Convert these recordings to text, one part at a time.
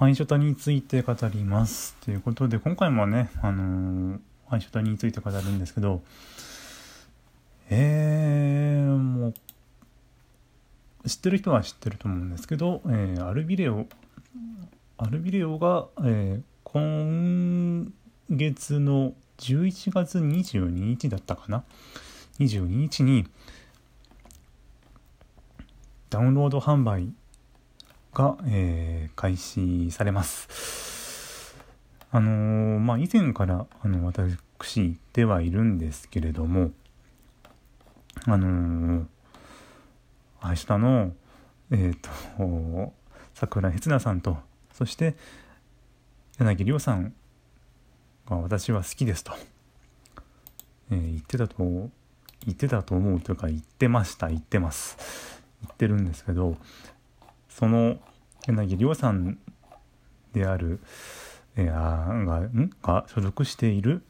アイショタについて語ります。ということで今回もねあのー、アイショタについて語るんですけどえー、もう知ってる人は知ってると思うんですけど、えー、アルビレオアルビレオが、えー、今月の11月22日だったかな？22日にダウンロード販売が、えー、開始されます。あのー、まあ以前からあの私言ってはいるんですけれどもあのー、明日のえっ、と桜悦那さんとそして柳亮さんが私は好きですと、えー、言ってたと言ってたと思うというか言ってました言ってます言ってるんですけどその柳亮さんである、えー、あがん？が所属している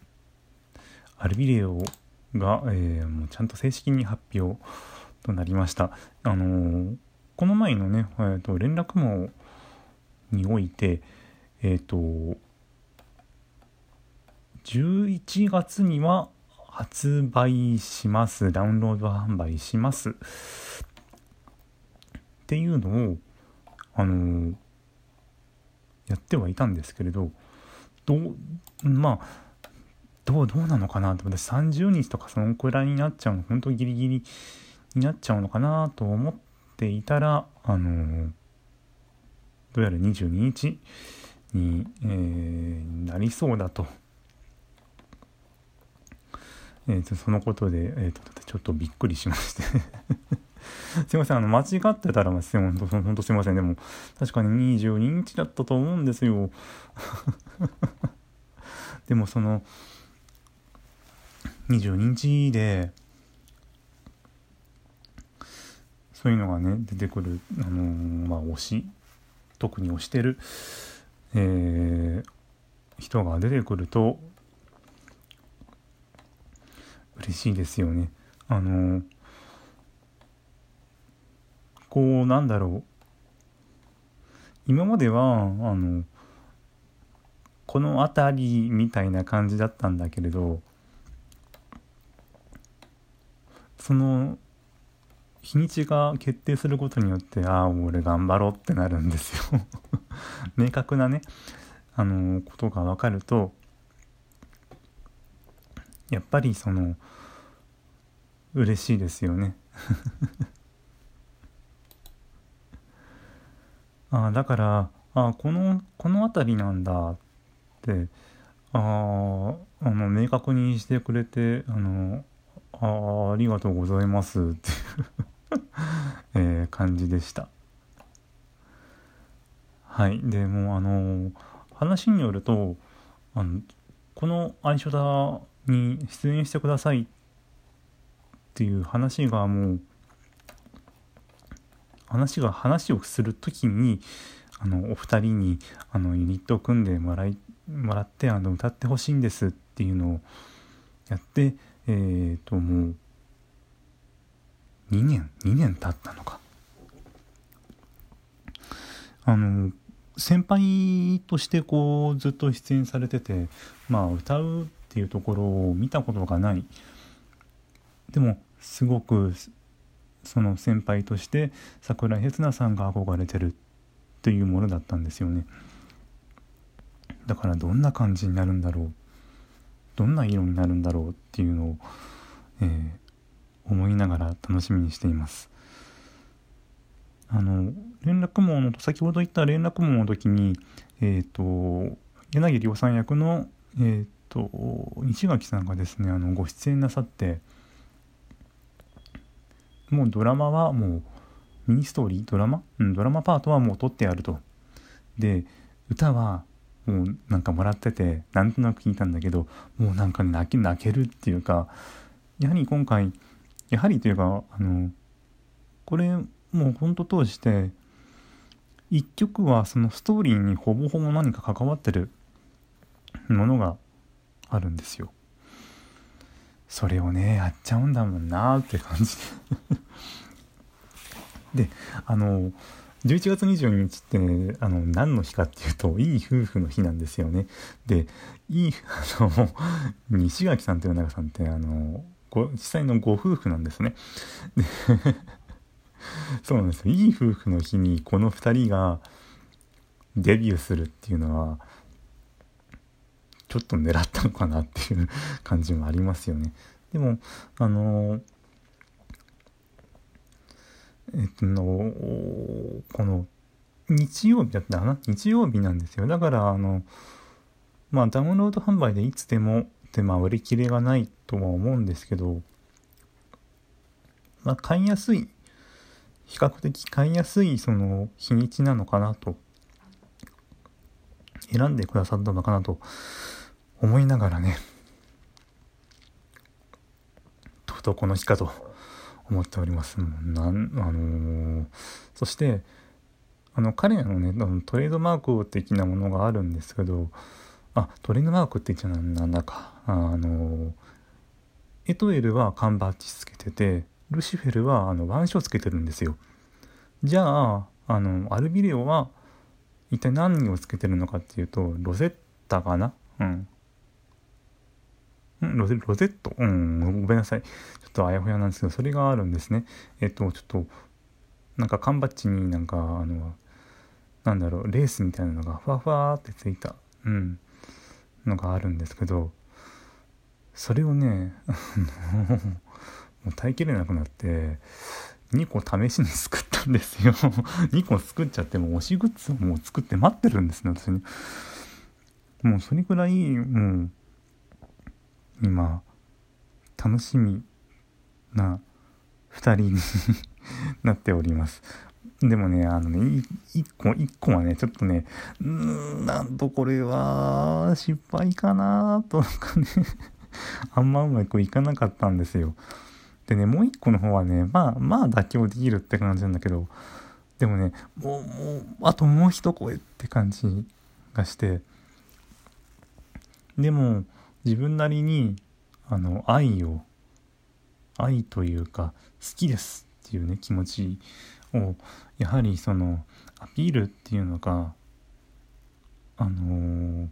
アルビレオが、えー、もうちゃんと正式に発表となりました。あのー、この前のね、えーと、連絡網において、えっ、ー、と11月には発売します。ダウンロード販売します。っていうのをあの、やってはいたんですけれどどうまあどうどうなのかなと私30日とかそのくらいになっちゃうの本当ギリギリになっちゃうのかなと思っていたらあの、どうやら22日に、えー、なりそうだと。えーと、そのことで、えーと、ちょっとびっくりしましてすいませんあの間違ってたらほんとほんとすいませんでも確かに22日だったと思うんですよ でもその22日でそういうのがね出てくるあのー、まあ推し特に推してるえー、人が出てくると嬉しいですよね。あのこうなんだろう。今まではあのこの辺りみたいな感じだったんだけれどその日にちが決定することによってああ俺頑張ろうってなるんですよ。明確なねあのことが分かるとやっぱりその嬉しいですよね。あだからあこのこの辺りなんだ。ってああの明確にしてくれてあのあありがとうございます。っていう えー、感じでした。はい。でもあの話によるとあのこの「愛称だ」に出演してくださいっていう話がもう話が話をする時にあのお二人にあのユニットを組んでもらいもらってあの歌ってほしいんですっていうのをやってえっ、ー、ともう2年2年経ったのか。あの先輩としてこうずっと出演されててまあ歌うっていうところを見たことがない。でもすごくその先輩として桜井悦那さんが憧れてるっていうものだったんですよね。だからどんな感じになるんだろう。どんな色になるんだろうっていうのを、えー、思いながら楽しみにしています。あの連絡網の先ほど言った連絡網の時にえっ、ー、と柳亮さん役のえっ、ー、と西垣さんがですねあのご出演なさってもうドラマはもうミニストーリードラマ？うんドラマパートはもう撮ってあるとで歌はもうなんかもらっててなんとなく聞いたんだけどもうなんか泣け泣けるっていうかやはり今回やはりというかあのこれもうほんと通して一曲はそのストーリーにほぼほぼ何か関わってるものがあるんですよ。それをねやっちゃうんだもんなって感じ であの11月22日ってね、あの、何の日かっていうと、いい夫婦の日なんですよね。で、いい、あの、西垣さんという永さんって、あの、ご実際のご夫婦なんですね。で そうなんですよ。いい夫婦の日にこの2人がデビューするっていうのは、ちょっと狙ったのかなっていう 感じもありますよね。でも、あのえっとの、この、日曜日だったかな？日曜日なんですよ。だから、あの、まあ、ダウンロード販売でいつでも、で、まあ、売り切れがないとは思うんですけど、まあ、買いやすい、比較的買いやすい、その、日にちなのかなと、選んでくださったのかなと思いながらね、とうとうこの日かと。思っております。なんあのー、そしてあの彼のねトレードマーク的なものがあるんですけどあトレードマークって言っちゃなんだかあのエトエルは缶バッジつけててルシフェルはあの腕章つけてるんですよ。じゃああのアルビレオは一体何をつけてるのかっていうとロゼッタかな？うんロゼロゼット？うん、ごめんなさい。ちょっとあやふやなんですけど、それがあるんですね。えっと、ちょっと、なんか缶バッジになんか、あの、なんだろう、レースみたいなのがふわふわってついた、うん、のがあるんですけど、それをね、もう耐えきれなくなって、2個試しに作ったんですよ。2個作っちゃっても推しグッズをもう作って待ってるんですね私にもうそれくらいもう今楽しみな2人に なっております。でもねあのね1個1個はねちょっとねうんなんとこれは失敗かなとかね あんまうまくいかなかったんですよ。でねもう1個の方はねまあまあ妥協できるって感じなんだけどでもねもうもうあともう一声って感じがしてでも自分なりにあの愛を愛というか好きですっていうね気持ちをやはりそのアピールっていうのがあのー、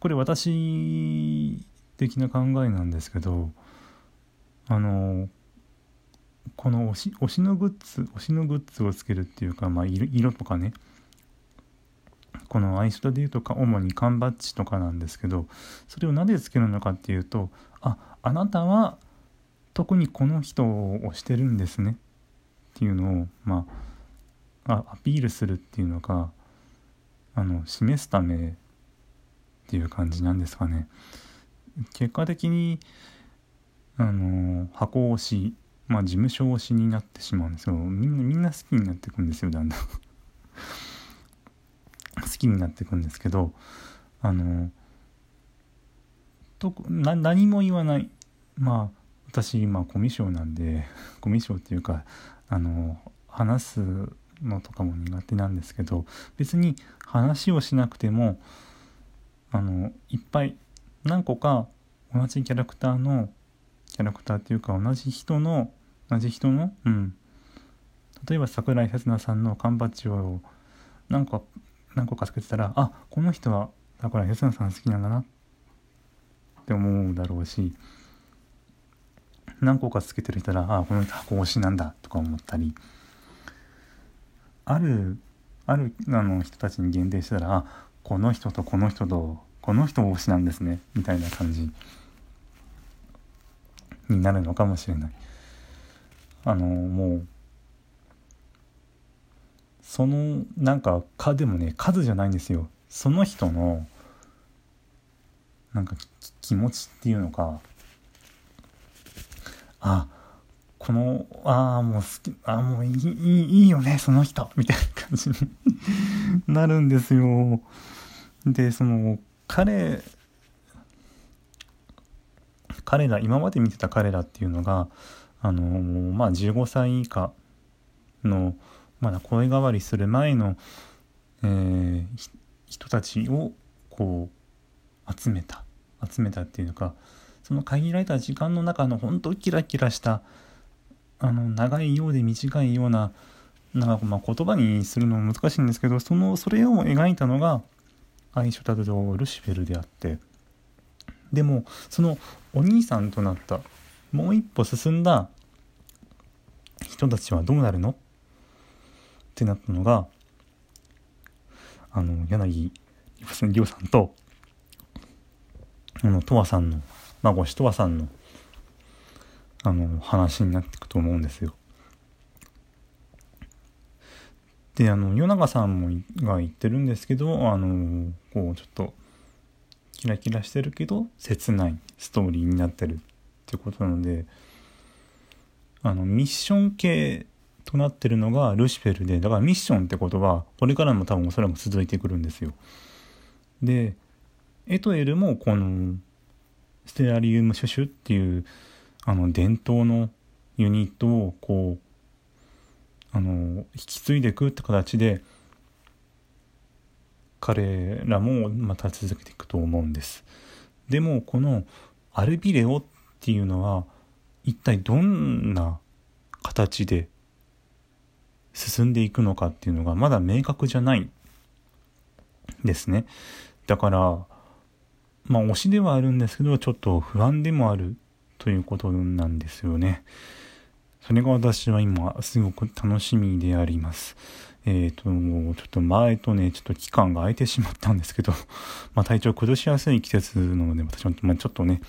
これ私的な考えなんですけどあのー、この推し推しのグッズ推しのグッズをつけるっていうか、まあ、色色とかねこのアイストでいうとか主に缶バッジとかなんですけどそれをなぜつけるのかっていうとああなたは特にこの人を推してるんですね。っていうのをまあアピールするっていうのがあの示すためっていう感じなんですかね。結果的にあの箱推しまあ事務所推しになってしまうんですよ。みんなみんな好きになっていくんですよだんだん。きになっていくんですけどあのとな何も言わない。まあ私今コミュ障なんで コミュ障っていうかあの話すのとかも苦手なんですけど別に話をしなくてもあのいっぱい何個か同じキャラクターのキャラクターっていうか同じ人の同じ人のうん。例えば桜井刹那さんの缶バッジを何個何個かつけてたらあこの人は桜井刹那さん好きなんだなって思うだろうし何個かつけてる人らあこの人箱推しなんだとか思ったりあるあるあの人たちに限定したらあこの人とこの人とこの人推しなんですねみたいな感じになるのかもしれない。あのもうそのなんか「か」でもね数じゃないんですよ。その人のなんか気持ちっていうのか。あこのああもう好きあもういいいいよねその人。みたいな感じに なるんですよ。でその彼彼ら今まで見てた彼らっていうのがあのまあ15歳以下のまだ声変わりする前の、えー、人たちをこう集めた集めたっていうかその限られた時間の中の本当キラキラしたあの長いようで短いようななんかまあ言葉にするのも難しいんですけどそのそれを描いたのが愛書達郎ルシフェルであってでもそのお兄さんとなったもう一歩進んだ人たちはどうなるの？っってなったのがあの柳亮さんとあのとわさんの孫しとわさんのあの話になっていくと思うんですよ。であの与永さんもが言ってるんですけどあのこうちょっとキラキラしてるけど切ないストーリーになってるってことなのであのミッション系となってるのがルシフェルでだからミッションってことはこれからも多分おそらく続いてくるんですよ。でエトエルもこのステラリウムシュシュっていうあの伝統のユニットをこうあの引き継いでいくって形で彼らもまた続けていくと思うんですでもこのアルビレオっていうのは一体どんな形で進んでいくのかっていうのがまだ明確じゃないですねだからまあ推しではあるんですけどちょっと不安でもあるということなんですよね。それが私は今すごく楽しみであります。えっ、ー、と、ちょっと前とね、ちょっと期間が空いてしまったんですけど、まあ体調崩しやすい季節なので、私は、ま、ちょっとね、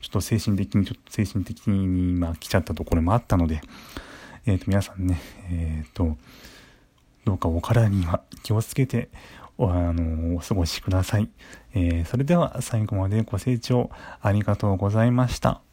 ちょっと精神的に、ちょっと精神的に、まあ来ちゃったところもあったので、えっ、ー、と、皆さんね、えっ、ー、と、どうかお体には気をつけて、お、あの、お過ごしください。えー、それでは最後までご清聴ありがとうございました。